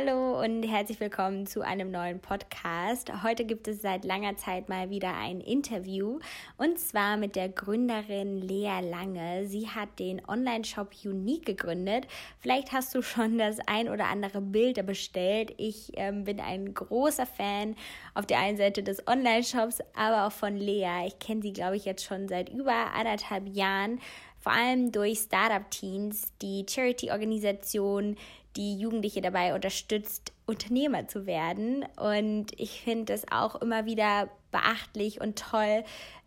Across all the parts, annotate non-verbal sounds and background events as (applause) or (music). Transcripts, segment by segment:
Hallo und herzlich willkommen zu einem neuen Podcast. Heute gibt es seit langer Zeit mal wieder ein Interview und zwar mit der Gründerin Lea Lange. Sie hat den Online-Shop Unique gegründet. Vielleicht hast du schon das ein oder andere Bild bestellt. Ich ähm, bin ein großer Fan auf der einen Seite des Online-Shops, aber auch von Lea. Ich kenne sie, glaube ich, jetzt schon seit über anderthalb Jahren vor allem durch Startup Teens, die Charity-Organisation, die Jugendliche dabei unterstützt, Unternehmer zu werden. Und ich finde es auch immer wieder beachtlich und toll,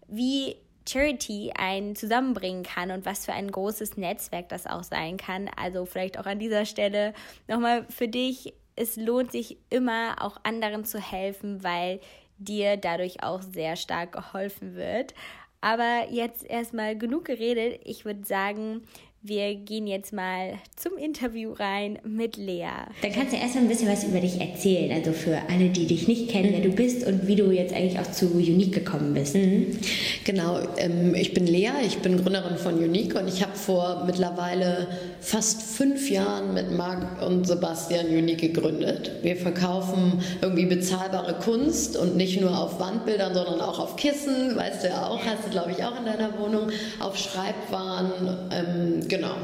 wie Charity einen zusammenbringen kann und was für ein großes Netzwerk das auch sein kann. Also vielleicht auch an dieser Stelle nochmal für dich, es lohnt sich immer auch anderen zu helfen, weil dir dadurch auch sehr stark geholfen wird. Aber jetzt erstmal genug geredet. Ich würde sagen, wir gehen jetzt mal zum Interview rein mit Lea. Dann kannst du erstmal ein bisschen was über dich erzählen, also für alle, die dich nicht kennen, wer du bist und wie du jetzt eigentlich auch zu Unique gekommen bist. Mhm. Genau, ähm, ich bin Lea, ich bin Gründerin von Unique und ich habe vor mittlerweile fast fünf Jahren mit Marc und Sebastian Unique gegründet. Wir verkaufen irgendwie bezahlbare Kunst und nicht nur auf Wandbildern, sondern auch auf Kissen, weißt du ja auch, hast du glaube ich auch in deiner Wohnung, auf Schreibwaren. Ähm, Genau.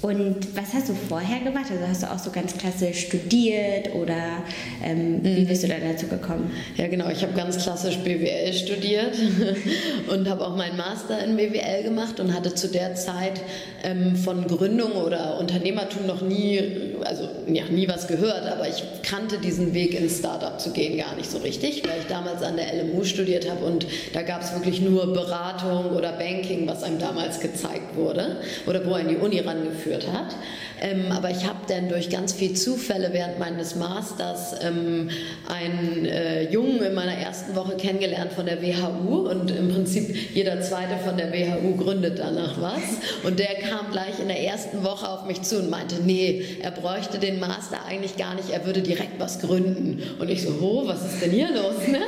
Und was hast du vorher gemacht? Also hast du auch so ganz klassisch studiert oder ähm, wie mhm. bist du dann dazu gekommen? Ja, genau. Ich habe ganz klassisch BWL studiert (laughs) und habe auch meinen Master in BWL gemacht und hatte zu der Zeit ähm, von Gründung oder Unternehmertum noch nie, also ja, nie was gehört, aber ich kannte diesen Weg ins Startup zu gehen gar nicht so richtig, weil ich damals an der LMU studiert habe und da gab es wirklich nur Beratung oder Banking, was einem damals gezeigt wurde oder wo einen die Uni rangeführt geführt hat. Ähm, aber ich habe dann durch ganz viele Zufälle während meines Masters ähm, einen äh, Jungen in meiner ersten Woche kennengelernt von der WHU und im Prinzip jeder zweite von der WHU gründet danach was. Und der kam gleich in der ersten Woche auf mich zu und meinte, nee, er bräuchte den Master eigentlich gar nicht, er würde direkt was gründen. Und ich so, oh, was ist denn hier los? Ne?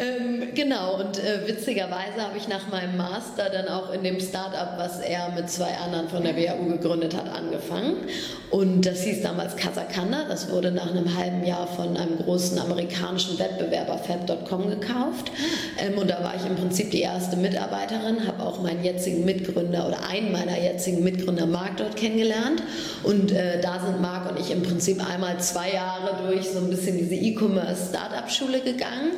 Ähm, genau, und äh, witzigerweise habe ich nach meinem Master dann auch in dem Startup, was er mit zwei anderen von der WHU gegründet hat, angefangen. Und das hieß damals Kasakanda. Das wurde nach einem halben Jahr von einem großen amerikanischen Wettbewerber Fab.com gekauft. Ähm, und da war ich im Prinzip die erste Mitarbeiterin, habe auch meinen jetzigen Mitgründer oder einen meiner jetzigen Mitgründer Marc dort kennengelernt. Und äh, da sind Marc und ich im Prinzip einmal zwei Jahre durch so ein bisschen diese E-Commerce-Startup-Schule gegangen,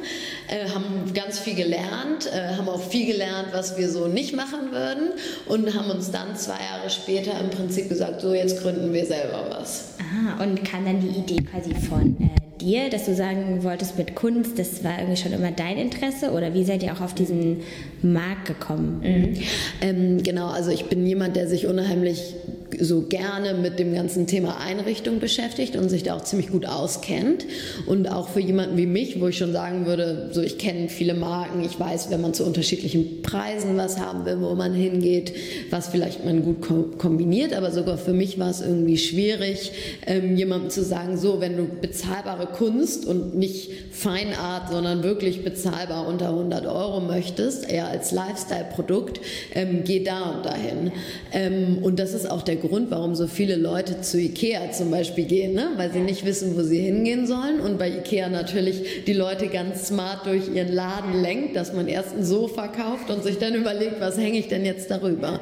äh, haben ganz viel gelernt, äh, haben auch viel gelernt, was wir so nicht machen würden und haben uns dann zwei Jahre später im Prinzip gesagt, so jetzt gründen wir selber was. Aha, und kam dann die Idee quasi von äh, dir, dass du sagen wolltest mit Kunst, das war irgendwie schon immer dein Interesse oder wie seid ihr auch auf diesen Markt gekommen? Mhm. Ähm, genau, also ich bin jemand, der sich unheimlich so gerne mit dem ganzen Thema Einrichtung beschäftigt und sich da auch ziemlich gut auskennt. Und auch für jemanden wie mich, wo ich schon sagen würde, so ich kenne viele Marken, ich weiß, wenn man zu unterschiedlichen Preisen was haben will, wo man hingeht, was vielleicht man gut kombiniert, aber sogar für mich war es irgendwie schwierig, ähm, jemandem zu sagen, so, wenn du bezahlbare Kunst und nicht Feinart, sondern wirklich bezahlbar unter 100 Euro möchtest, eher als Lifestyle-Produkt, ähm, geh da und dahin. Ähm, und das ist auch der Grund, warum so viele Leute zu Ikea zum Beispiel gehen, ne? weil sie nicht wissen, wo sie hingehen sollen. Und bei Ikea natürlich die Leute ganz smart durch ihren Laden lenkt, dass man erst ein Sofa kauft und sich dann überlegt, was hänge ich denn jetzt darüber.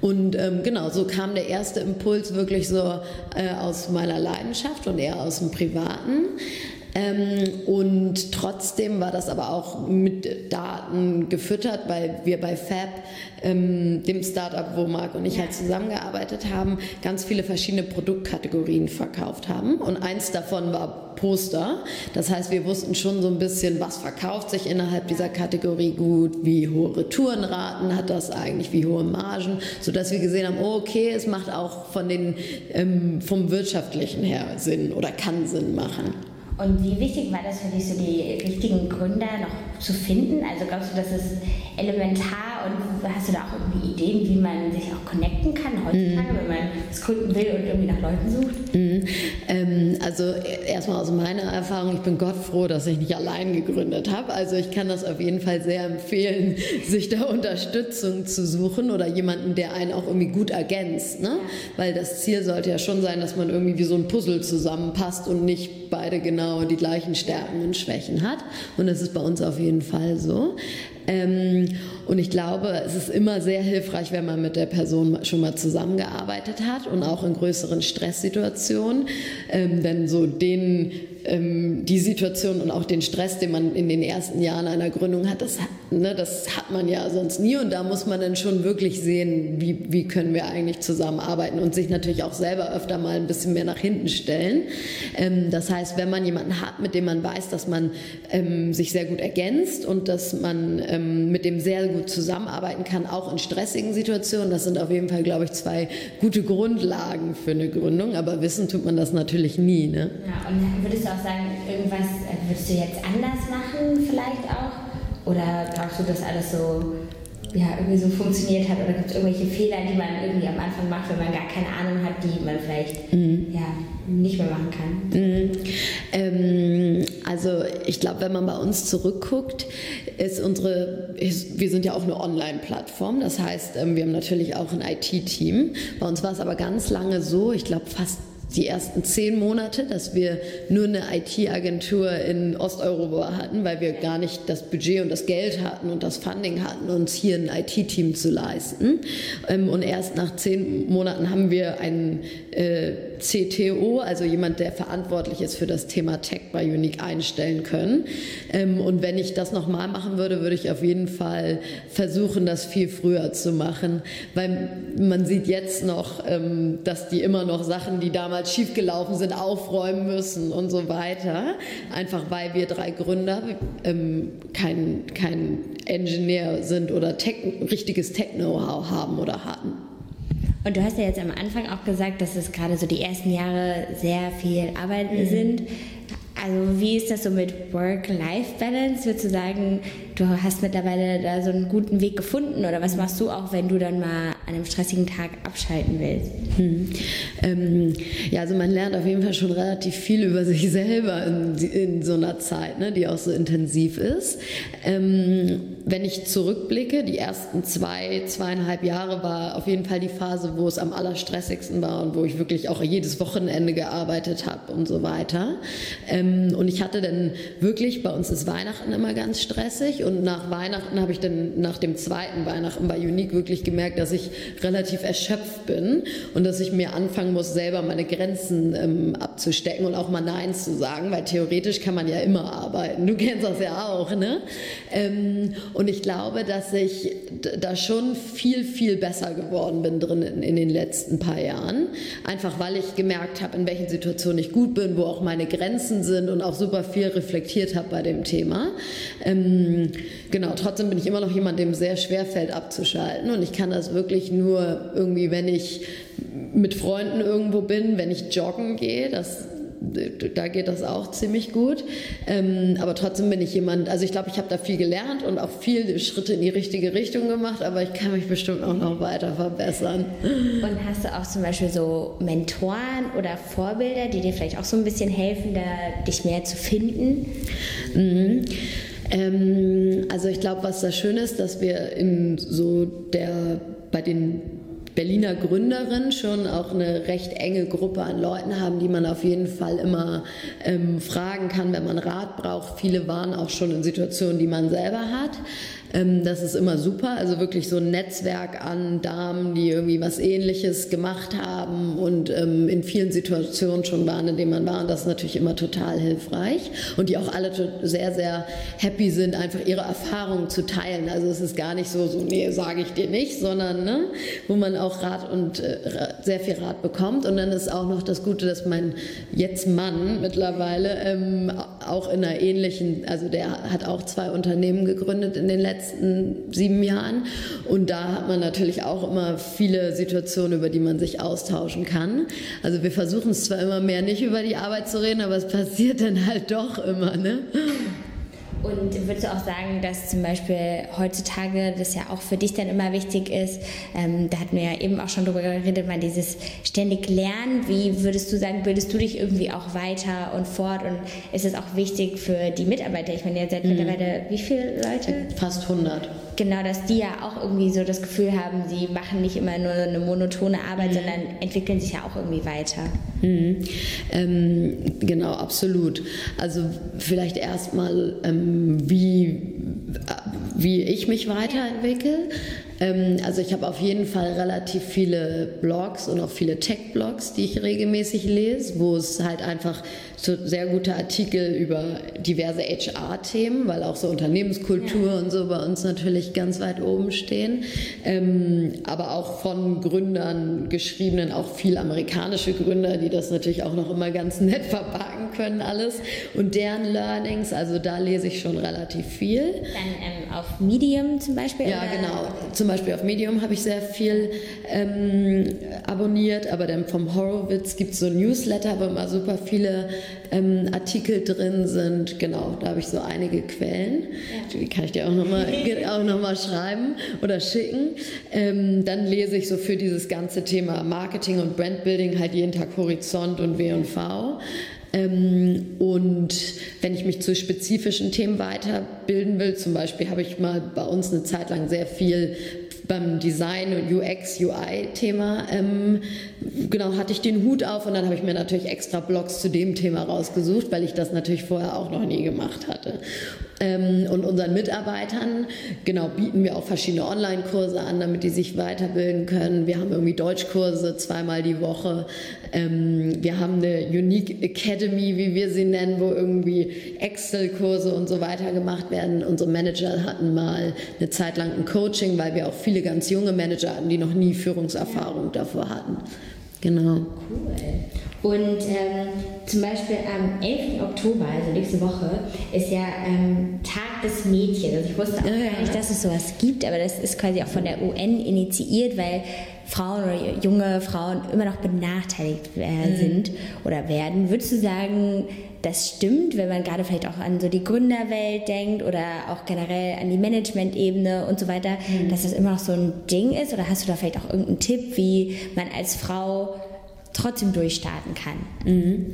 Und ähm, genau, so kam der erste Impuls wirklich so äh, aus meiner Leidenschaft und eher aus dem Privaten. Ähm, und trotzdem war das aber auch mit Daten gefüttert, weil wir bei Fab, ähm, dem Startup, wo Marc und ich halt zusammengearbeitet haben, ganz viele verschiedene Produktkategorien verkauft haben. Und eins davon war Poster. Das heißt, wir wussten schon so ein bisschen, was verkauft sich innerhalb dieser Kategorie gut, wie hohe Retourenraten hat das eigentlich, wie hohe Margen, sodass wir gesehen haben, okay, es macht auch von den, ähm, vom wirtschaftlichen her Sinn oder kann Sinn machen. Und wie wichtig war das für dich, so die richtigen Gründer noch zu finden? Also glaubst du, dass es elementar und hast du da auch irgendwie Ideen, wie man sich auch connecten kann heutzutage, mhm. wenn man es gründen will und irgendwie nach Leuten sucht? Mhm. Ähm, also erstmal aus meiner Erfahrung, ich bin Gott froh, dass ich nicht allein gegründet habe. Also ich kann das auf jeden Fall sehr empfehlen, (laughs) sich da Unterstützung zu suchen oder jemanden, der einen auch irgendwie gut ergänzt. Ne? Weil das Ziel sollte ja schon sein, dass man irgendwie wie so ein Puzzle zusammenpasst und nicht beide genau die gleichen Stärken und Schwächen hat. Und das ist bei uns auf jeden Fall so. Ähm, und ich glaube, es ist immer sehr hilfreich, wenn man mit der Person schon mal zusammengearbeitet hat und auch in größeren Stresssituationen. Ähm, denn so den, ähm, die Situation und auch den Stress, den man in den ersten Jahren einer Gründung hat, das, ne, das hat man ja sonst nie. Und da muss man dann schon wirklich sehen, wie, wie können wir eigentlich zusammenarbeiten und sich natürlich auch selber öfter mal ein bisschen mehr nach hinten stellen. Ähm, das heißt, wenn man jemanden hat, mit dem man weiß, dass man ähm, sich sehr gut ergänzt und dass man ähm, mit dem sehr gut zusammenarbeiten kann, auch in stressigen Situationen. Das sind auf jeden Fall, glaube ich, zwei gute Grundlagen für eine Gründung. Aber wissen tut man das natürlich nie. Ne? Ja, und würdest du auch sagen, irgendwas äh, würdest du jetzt anders machen, vielleicht auch? Oder glaubst du, dass alles so ja, irgendwie so funktioniert hat oder gibt es irgendwelche Fehler, die man irgendwie am Anfang macht, wenn man gar keine Ahnung hat, die man vielleicht mhm. ja, nicht mehr machen kann? Mhm. Ähm, also ich glaube, wenn man bei uns zurückguckt, ist unsere, ist, wir sind ja auch eine Online-Plattform, das heißt, ähm, wir haben natürlich auch ein IT-Team. Bei uns war es aber ganz lange so, ich glaube fast die ersten zehn Monate, dass wir nur eine IT-Agentur in Osteuropa hatten, weil wir gar nicht das Budget und das Geld hatten und das Funding hatten, uns hier ein IT-Team zu leisten. Ähm, und erst nach zehn Monaten haben wir einen äh, CTO, also jemand, der verantwortlich ist für das Thema Tech bei Unique einstellen können. Ähm, und wenn ich das nochmal machen würde, würde ich auf jeden Fall versuchen, das viel früher zu machen, weil man sieht jetzt noch, ähm, dass die immer noch Sachen, die damals schiefgelaufen sind, aufräumen müssen und so weiter. Einfach weil wir drei Gründer ähm, kein, kein Engineer sind oder Tech, richtiges Tech-Know-how haben oder hatten. Und du hast ja jetzt am Anfang auch gesagt, dass es gerade so die ersten Jahre sehr viel Arbeit mhm. sind. Also wie ist das so mit Work-Life-Balance? Würdest du sagen, du hast mittlerweile da so einen guten Weg gefunden oder was machst du auch, wenn du dann mal an einem stressigen Tag abschalten willst? Hm. Ähm, ja, also man lernt auf jeden Fall schon relativ viel über sich selber in, in so einer Zeit, ne, die auch so intensiv ist. Ähm, wenn ich zurückblicke, die ersten zwei, zweieinhalb Jahre war auf jeden Fall die Phase, wo es am allerstressigsten war und wo ich wirklich auch jedes Wochenende gearbeitet habe und so weiter. Ähm, und ich hatte dann wirklich, bei uns ist Weihnachten immer ganz stressig und nach Weihnachten habe ich dann nach dem zweiten Weihnachten bei Unique wirklich gemerkt, dass ich relativ erschöpft bin und dass ich mir anfangen muss, selber meine Grenzen ähm, abzustecken und auch mal Nein zu sagen, weil theoretisch kann man ja immer arbeiten. Du kennst das ja auch, ne? Ähm, und ich glaube, dass ich da schon viel, viel besser geworden bin drin in, in den letzten paar Jahren. Einfach weil ich gemerkt habe, in welchen Situationen ich gut bin, wo auch meine Grenzen sind und auch super viel reflektiert habe bei dem Thema. Ähm, genau, trotzdem bin ich immer noch jemand, dem sehr schwer fällt abzuschalten und ich kann das wirklich nur irgendwie, wenn ich mit Freunden irgendwo bin, wenn ich joggen gehe, das da geht das auch ziemlich gut. Ähm, aber trotzdem bin ich jemand, also ich glaube, ich habe da viel gelernt und auch viele Schritte in die richtige Richtung gemacht, aber ich kann mich bestimmt auch noch weiter verbessern. Und hast du auch zum Beispiel so Mentoren oder Vorbilder, die dir vielleicht auch so ein bisschen helfen, da dich mehr zu finden? Mhm. Ähm, also ich glaube, was da schön ist, dass wir in so der bei den Berliner Gründerin schon auch eine recht enge Gruppe an Leuten haben, die man auf jeden Fall immer ähm, fragen kann, wenn man Rat braucht. Viele waren auch schon in Situationen, die man selber hat. Ähm, das ist immer super. Also wirklich so ein Netzwerk an Damen, die irgendwie was Ähnliches gemacht haben und ähm, in vielen Situationen schon waren, in denen man war. Und das ist natürlich immer total hilfreich. Und die auch alle sehr, sehr happy sind, einfach ihre Erfahrungen zu teilen. Also es ist gar nicht so, so nee, sage ich dir nicht, sondern ne, wo man auch Rat und äh, sehr viel Rat bekommt. Und dann ist auch noch das Gute, dass mein jetzt Mann mittlerweile ähm, auch in einer ähnlichen, also der hat auch zwei Unternehmen gegründet in den letzten sieben Jahren. Und da hat man natürlich auch immer viele Situationen, über die man sich austauschen kann. Also wir versuchen es zwar immer mehr nicht über die Arbeit zu reden, aber es passiert dann halt doch immer. Ne? Und würdest du auch sagen, dass zum Beispiel heutzutage das ja auch für dich dann immer wichtig ist, ähm, da hatten wir ja eben auch schon drüber geredet, mal dieses ständig Lernen, wie würdest du sagen, bildest du dich irgendwie auch weiter und fort und ist es auch wichtig für die Mitarbeiter? Ich meine, ihr seid mhm. mittlerweile wie viele Leute? Fast 100 genau, dass die ja auch irgendwie so das Gefühl haben, sie machen nicht immer nur eine monotone Arbeit, mhm. sondern entwickeln sich ja auch irgendwie weiter. Mhm. Ähm, genau, absolut. Also vielleicht erstmal, ähm, wie, wie ich mich weiterentwickle. Ähm, also ich habe auf jeden Fall relativ viele Blogs und auch viele Tech-Blogs, die ich regelmäßig lese, wo es halt einfach so sehr gute Artikel über diverse HR-Themen, weil auch so Unternehmenskultur ja. und so bei uns natürlich ganz weit oben stehen. Ähm, aber auch von Gründern geschriebenen, auch viel amerikanische Gründer, die das natürlich auch noch immer ganz nett verpacken können alles. Und deren Learnings, also da lese ich schon relativ viel. Dann ähm, auf Medium zum Beispiel? Ja, genau. Zum Beispiel auf Medium habe ich sehr viel ähm, abonniert, aber dann vom Horowitz gibt es so Newsletter, wo immer super viele ähm, Artikel drin sind. Genau, da habe ich so einige Quellen. Ja. Die kann ich dir auch nochmal (laughs) auch noch mal schreiben oder schicken. Ähm, dann lese ich so für dieses ganze Thema Marketing und Brandbuilding halt jeden Tag Horizont und W&V. Ähm, und wenn ich mich zu spezifischen Themen weiterbilden will, zum Beispiel habe ich mal bei uns eine Zeit lang sehr viel beim Design und UX, UI-Thema, ähm, genau, hatte ich den Hut auf und dann habe ich mir natürlich extra Blogs zu dem Thema rausgesucht, weil ich das natürlich vorher auch noch nie gemacht hatte. Ähm, und unseren Mitarbeitern, genau, bieten wir auch verschiedene Online-Kurse an, damit die sich weiterbilden können. Wir haben irgendwie Deutschkurse zweimal die Woche. Ähm, wir haben eine Unique Academy, wie wir sie nennen, wo irgendwie Excel-Kurse und so weiter gemacht werden. Unsere Manager hatten mal eine Zeit lang ein Coaching, weil wir auch viele ganz junge Manager hatten, die noch nie Führungserfahrung davor hatten. Genau. Cool. Und ähm, zum Beispiel am 11. Oktober, also nächste Woche, ist ja ähm, Tag des Mädchens. Also ich wusste auch ja, gar nicht, dass es sowas gibt, aber das ist quasi auch von der UN initiiert, weil Frauen oder junge Frauen immer noch benachteiligt äh, mhm. sind oder werden. Würdest du sagen, das stimmt, wenn man gerade vielleicht auch an so die Gründerwelt denkt oder auch generell an die Managementebene und so weiter, mhm. dass das immer noch so ein Ding ist? Oder hast du da vielleicht auch irgendeinen Tipp, wie man als Frau trotzdem durchstarten kann. Mhm.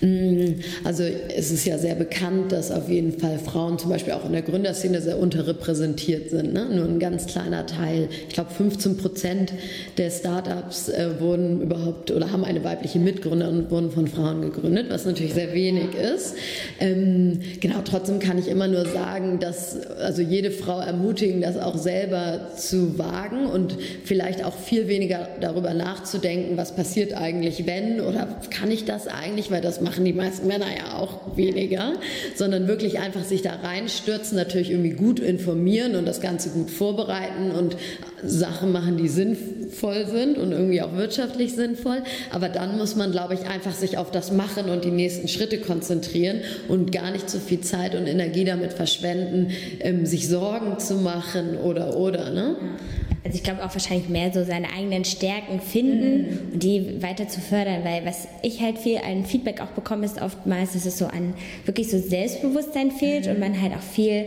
Mhm. Also es ist ja sehr bekannt, dass auf jeden Fall Frauen zum Beispiel auch in der Gründerszene sehr unterrepräsentiert sind. Ne? Nur ein ganz kleiner Teil, ich glaube 15 Prozent der Startups äh, wurden überhaupt oder haben eine weibliche Mitgründerin und wurden von Frauen gegründet, was natürlich sehr wenig ist. Ähm, genau, trotzdem kann ich immer nur sagen, dass also jede Frau ermutigen, das auch selber zu wagen und vielleicht auch viel weniger darüber nachzudenken, was passiert eigentlich, wenn oder kann ich das eigentlich, weil das machen die meisten Männer ja auch weniger, sondern wirklich einfach sich da reinstürzen, natürlich irgendwie gut informieren und das Ganze gut vorbereiten und Sachen machen, die sinnvoll sind und irgendwie auch wirtschaftlich sinnvoll. Aber dann muss man, glaube ich, einfach sich auf das Machen und die nächsten Schritte konzentrieren und gar nicht so viel Zeit und Energie damit verschwenden, ähm, sich Sorgen zu machen oder oder. Ne? Also ich glaube auch wahrscheinlich mehr so seine eigenen Stärken finden mhm. und die weiter zu fördern, weil was ich halt viel an Feedback auch bekomme, ist oftmals, dass es so an wirklich so Selbstbewusstsein fehlt mhm. und man halt auch viel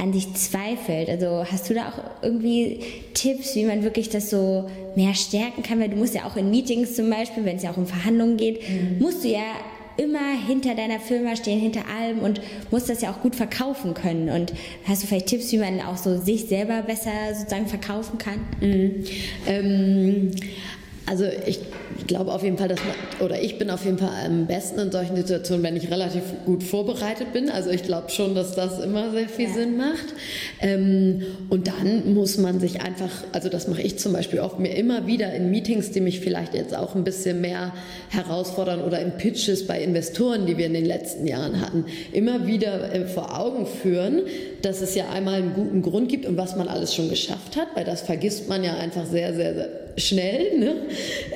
an sich zweifelt. Also hast du da auch irgendwie Tipps, wie man wirklich das so mehr stärken kann? Weil du musst ja auch in Meetings zum Beispiel, wenn es ja auch um Verhandlungen geht, mhm. musst du ja immer hinter deiner Firma stehen, hinter allem und musst das ja auch gut verkaufen können. Und hast du vielleicht Tipps, wie man auch so sich selber besser sozusagen verkaufen kann? Mhm. Ähm, also ich glaube auf jeden Fall, dass man, oder ich bin auf jeden Fall am besten in solchen Situationen, wenn ich relativ gut vorbereitet bin. Also ich glaube schon, dass das immer sehr viel ja. Sinn macht. Ähm, und dann muss man sich einfach, also das mache ich zum Beispiel oft mir immer wieder in Meetings, die mich vielleicht jetzt auch ein bisschen mehr herausfordern oder in Pitches bei Investoren, die wir in den letzten Jahren hatten, immer wieder äh, vor Augen führen, dass es ja einmal einen guten Grund gibt und was man alles schon geschafft hat, weil das vergisst man ja einfach sehr, sehr, sehr schnell. Ne?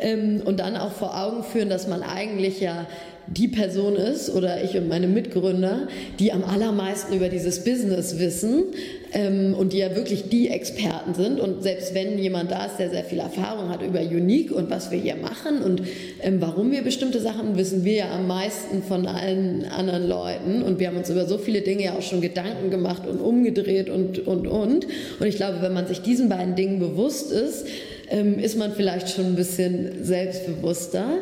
Ähm, und dann auch vor Augen führen, dass man eigentlich ja die Person ist oder ich und meine Mitgründer, die am allermeisten über dieses Business wissen ähm, und die ja wirklich die Experten sind. Und selbst wenn jemand da ist, der sehr viel Erfahrung hat über Unique und was wir hier machen und ähm, warum wir bestimmte Sachen, wissen wir ja am meisten von allen anderen Leuten. Und wir haben uns über so viele Dinge ja auch schon Gedanken gemacht und umgedreht und, und, und. Und ich glaube, wenn man sich diesen beiden Dingen bewusst ist, ähm, ist man vielleicht schon ein bisschen selbstbewusster.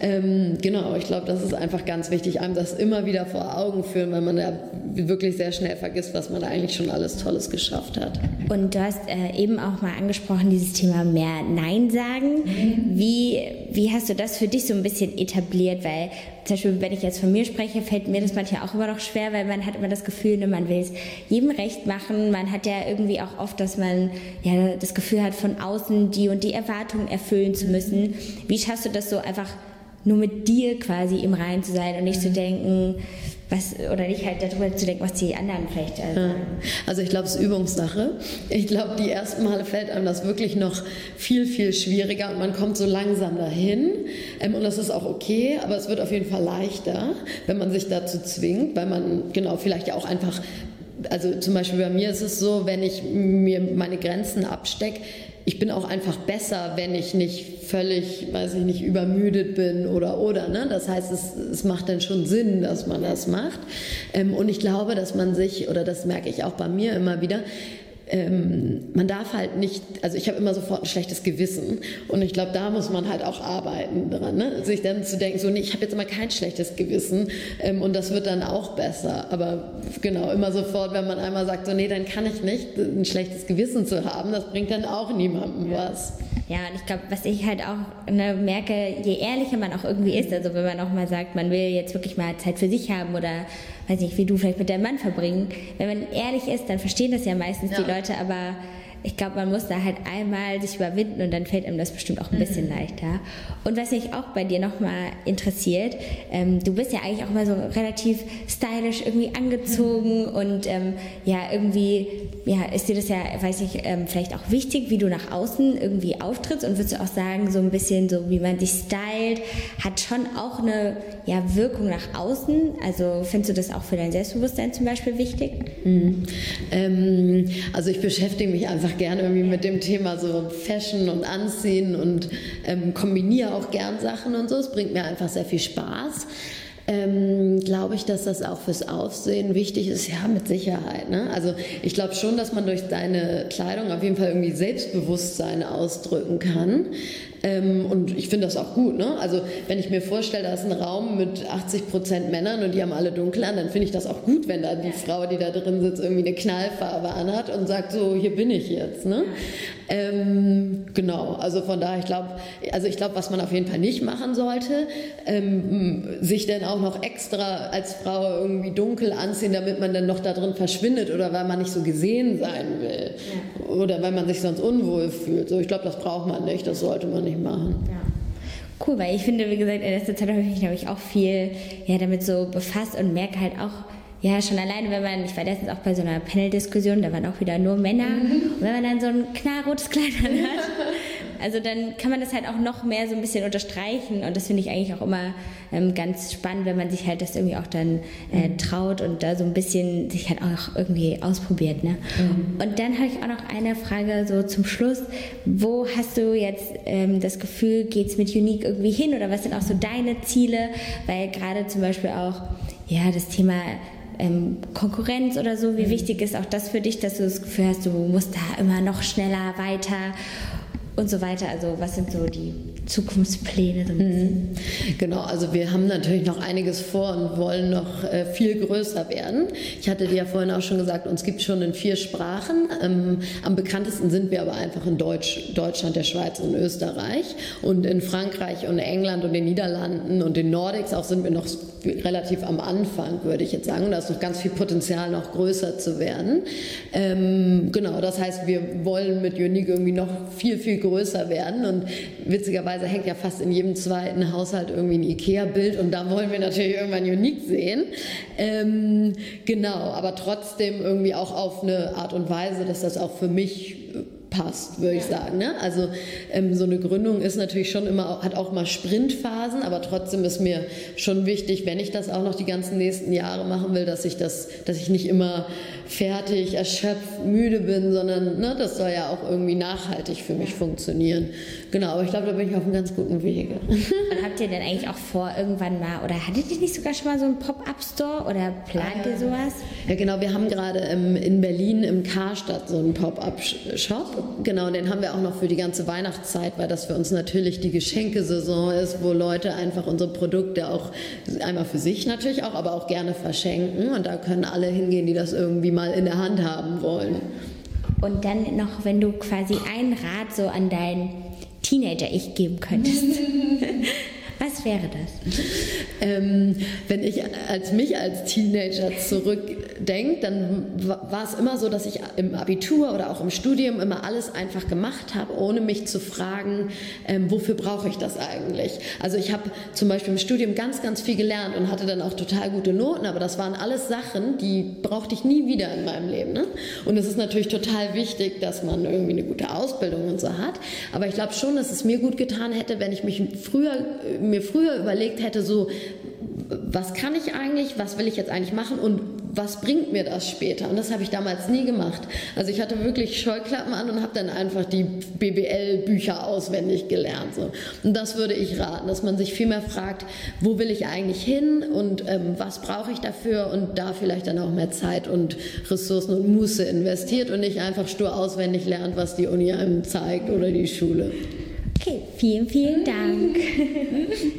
Ähm, genau, ich glaube, das ist einfach ganz wichtig, einem das immer wieder vor Augen führen, weil man ja wirklich sehr schnell vergisst, was man eigentlich schon alles Tolles geschafft hat. Und du hast äh, eben auch mal angesprochen, dieses Thema mehr Nein sagen. Mhm. Wie, wie hast du das für dich so ein bisschen etabliert? Weil zum Beispiel, wenn ich jetzt von mir spreche, fällt mir das manchmal auch immer noch schwer, weil man hat immer das Gefühl, ne, man will es jedem recht machen. Man hat ja irgendwie auch oft, dass man ja das Gefühl hat, von außen die und die Erwartungen erfüllen zu müssen. Wie schaffst du das so einfach nur mit dir quasi im Reinen zu sein und nicht zu denken, was, oder nicht halt darüber zu denken, was die anderen vielleicht äh, sagen. Also ich glaube, es ist Übungssache. Ich glaube, die ersten Male fällt einem das wirklich noch viel, viel schwieriger und man kommt so langsam dahin. Ähm, und das ist auch okay, aber es wird auf jeden Fall leichter, wenn man sich dazu zwingt, weil man genau vielleicht ja auch einfach also zum Beispiel bei mir ist es so, wenn ich mir meine Grenzen abstecke, ich bin auch einfach besser, wenn ich nicht völlig, weiß ich nicht, übermüdet bin oder oder. Ne? Das heißt, es, es macht dann schon Sinn, dass man das macht. Ähm, und ich glaube, dass man sich, oder das merke ich auch bei mir immer wieder, ähm, man darf halt nicht, also ich habe immer sofort ein schlechtes Gewissen und ich glaube, da muss man halt auch arbeiten dran, ne? sich dann zu denken, so nee, ich habe jetzt immer kein schlechtes Gewissen ähm, und das wird dann auch besser, aber genau, immer sofort, wenn man einmal sagt, so nee, dann kann ich nicht, ein schlechtes Gewissen zu haben, das bringt dann auch niemandem was. Ja, und ich glaube, was ich halt auch ne, merke, je ehrlicher man auch irgendwie ist, also wenn man auch mal sagt, man will jetzt wirklich mal Zeit für sich haben oder weiß nicht, wie du vielleicht mit deinem Mann verbringen. Wenn man ehrlich ist, dann verstehen das ja meistens ja. die Leute, aber ich glaube, man muss da halt einmal sich überwinden und dann fällt einem das bestimmt auch ein bisschen mhm. leichter. Und was mich auch bei dir nochmal interessiert, ähm, du bist ja eigentlich auch mal so relativ stylisch irgendwie angezogen mhm. und ähm, ja, irgendwie, ja, ist dir das ja, weiß ich, ähm, vielleicht auch wichtig, wie du nach außen irgendwie auftrittst und würdest du auch sagen, so ein bisschen so, wie man dich stylt, hat schon auch eine ja, Wirkung nach außen? Also findest du das auch für dein Selbstbewusstsein zum Beispiel wichtig? Mhm. Ähm, also ich beschäftige mich einfach gerne irgendwie mit dem Thema so Fashion und Anziehen und ähm, kombiniere auch gern Sachen und so. Es bringt mir einfach sehr viel Spaß. Ähm, glaube ich, dass das auch fürs Aufsehen wichtig ist? Ja, mit Sicherheit. Ne? Also ich glaube schon, dass man durch seine Kleidung auf jeden Fall irgendwie Selbstbewusstsein ausdrücken kann. Ähm, und ich finde das auch gut. Ne? Also wenn ich mir vorstelle, da ist ein Raum mit 80 Prozent Männern und die haben alle dunkel an, dann finde ich das auch gut, wenn da die Frau, die da drin sitzt, irgendwie eine Knallfarbe anhat und sagt so, hier bin ich jetzt. Ne? Ähm, genau, also von daher, ich glaube, also ich glaube, was man auf jeden Fall nicht machen sollte, ähm, sich dann auch noch extra als Frau irgendwie dunkel anziehen, damit man dann noch da drin verschwindet oder weil man nicht so gesehen sein will oder weil man sich sonst unwohl fühlt. So, ich glaube, das braucht man nicht, das sollte man nicht machen. Ja. Cool, weil ich finde, wie gesagt, in letzter Zeit habe ich mich auch viel ja, damit so befasst und merke halt auch, ja, schon alleine, wenn man, ich war letztens auch bei so einer Panel-Diskussion, da waren auch wieder nur Männer. Mhm. Und wenn man dann so ein knallrotes Kleid hat, (laughs) also dann kann man das halt auch noch mehr so ein bisschen unterstreichen. Und das finde ich eigentlich auch immer ähm, ganz spannend, wenn man sich halt das irgendwie auch dann äh, mhm. traut und da so ein bisschen sich halt auch irgendwie ausprobiert. Ne? Mhm. Und dann habe ich auch noch eine Frage so zum Schluss. Wo hast du jetzt ähm, das Gefühl, geht es mit Unique irgendwie hin? Oder was sind auch so deine Ziele? Weil gerade zum Beispiel auch, ja, das Thema ähm, Konkurrenz oder so? Wie mhm. wichtig ist auch das für dich, dass du das Gefühl hast, du musst da immer noch schneller weiter und so weiter? Also was sind so die Zukunftspläne? So mhm. Genau, also wir haben natürlich noch einiges vor und wollen noch äh, viel größer werden. Ich hatte dir ja vorhin auch schon gesagt, uns gibt es schon in vier Sprachen. Ähm, am bekanntesten sind wir aber einfach in Deutsch, Deutschland, der Schweiz und Österreich. Und in Frankreich und England und den Niederlanden und den Nordics auch sind wir noch relativ am Anfang, würde ich jetzt sagen. Da ist noch ganz viel Potenzial, noch größer zu werden. Ähm, genau, das heißt, wir wollen mit Unique irgendwie noch viel, viel größer werden. Und witzigerweise hängt ja fast in jedem zweiten Haushalt irgendwie ein IKEA-Bild und da wollen wir natürlich irgendwann Unique sehen. Ähm, genau, aber trotzdem irgendwie auch auf eine Art und Weise, dass das auch für mich passt, würde ich sagen. Ne? Also ähm, so eine Gründung ist natürlich schon immer, hat auch mal Sprintphasen, aber trotzdem ist mir schon wichtig, wenn ich das auch noch die ganzen nächsten Jahre machen will, dass ich das, dass ich nicht immer fertig, erschöpft, müde bin, sondern ne, das soll ja auch irgendwie nachhaltig für mich funktionieren. Genau, aber ich glaube, da bin ich auf einem ganz guten Wege. Und (laughs) habt ihr denn eigentlich auch vor, irgendwann mal, oder hattet ihr nicht sogar schon mal so einen Pop-Up-Store oder plant ihr sowas? Ja, genau, wir haben gerade ähm, in Berlin im Karstadt so einen Pop-Up-Shop. Genau, den haben wir auch noch für die ganze Weihnachtszeit, weil das für uns natürlich die Geschenkesaison ist, wo Leute einfach unsere Produkte auch einmal für sich natürlich auch, aber auch gerne verschenken. Und da können alle hingehen, die das irgendwie mal in der Hand haben wollen. Und dann noch, wenn du quasi einen Rat so an dein Teenager-Ich geben könntest. (laughs) Was wäre das? Ähm, wenn ich als mich als Teenager zurückdenke, dann war es immer so, dass ich im Abitur oder auch im Studium immer alles einfach gemacht habe, ohne mich zu fragen, ähm, wofür brauche ich das eigentlich? Also ich habe zum Beispiel im Studium ganz, ganz viel gelernt und hatte dann auch total gute Noten, aber das waren alles Sachen, die brauchte ich nie wieder in meinem Leben. Ne? Und es ist natürlich total wichtig, dass man irgendwie eine gute Ausbildung und so hat. Aber ich glaube schon, dass es mir gut getan hätte, wenn ich mich früher mir früher überlegt hätte, so, was kann ich eigentlich, was will ich jetzt eigentlich machen und was bringt mir das später? Und das habe ich damals nie gemacht. Also ich hatte wirklich Scheuklappen an und habe dann einfach die BBL-Bücher auswendig gelernt. So. Und das würde ich raten, dass man sich viel mehr fragt, wo will ich eigentlich hin und ähm, was brauche ich dafür und da vielleicht dann auch mehr Zeit und Ressourcen und Muße investiert und nicht einfach stur auswendig lernt, was die Uni einem zeigt oder die Schule. Okay, vielen, vielen Dank. (laughs)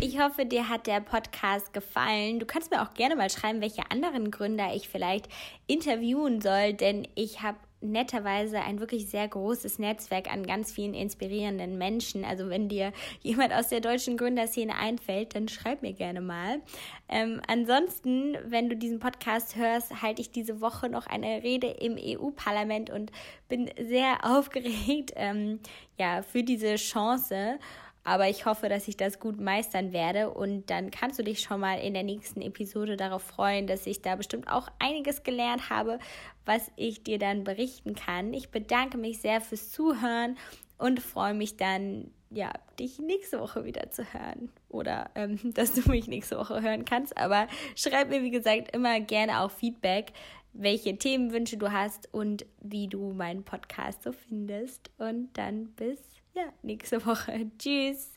Ich hoffe, dir hat der Podcast gefallen. Du kannst mir auch gerne mal schreiben, welche anderen Gründer ich vielleicht interviewen soll, denn ich habe netterweise ein wirklich sehr großes Netzwerk an ganz vielen inspirierenden Menschen. Also wenn dir jemand aus der deutschen Gründerszene einfällt, dann schreib mir gerne mal. Ähm, ansonsten, wenn du diesen Podcast hörst, halte ich diese Woche noch eine Rede im EU-Parlament und bin sehr (laughs) aufgeregt ähm, ja, für diese Chance. Aber ich hoffe, dass ich das gut meistern werde. Und dann kannst du dich schon mal in der nächsten Episode darauf freuen, dass ich da bestimmt auch einiges gelernt habe, was ich dir dann berichten kann. Ich bedanke mich sehr fürs Zuhören und freue mich dann, ja, dich nächste Woche wieder zu hören. Oder ähm, (laughs) dass du mich nächste Woche hören kannst. Aber schreib mir, wie gesagt, immer gerne auch Feedback, welche Themenwünsche du hast und wie du meinen Podcast so findest. Und dann bis ja, nächste Woche. Tschüss.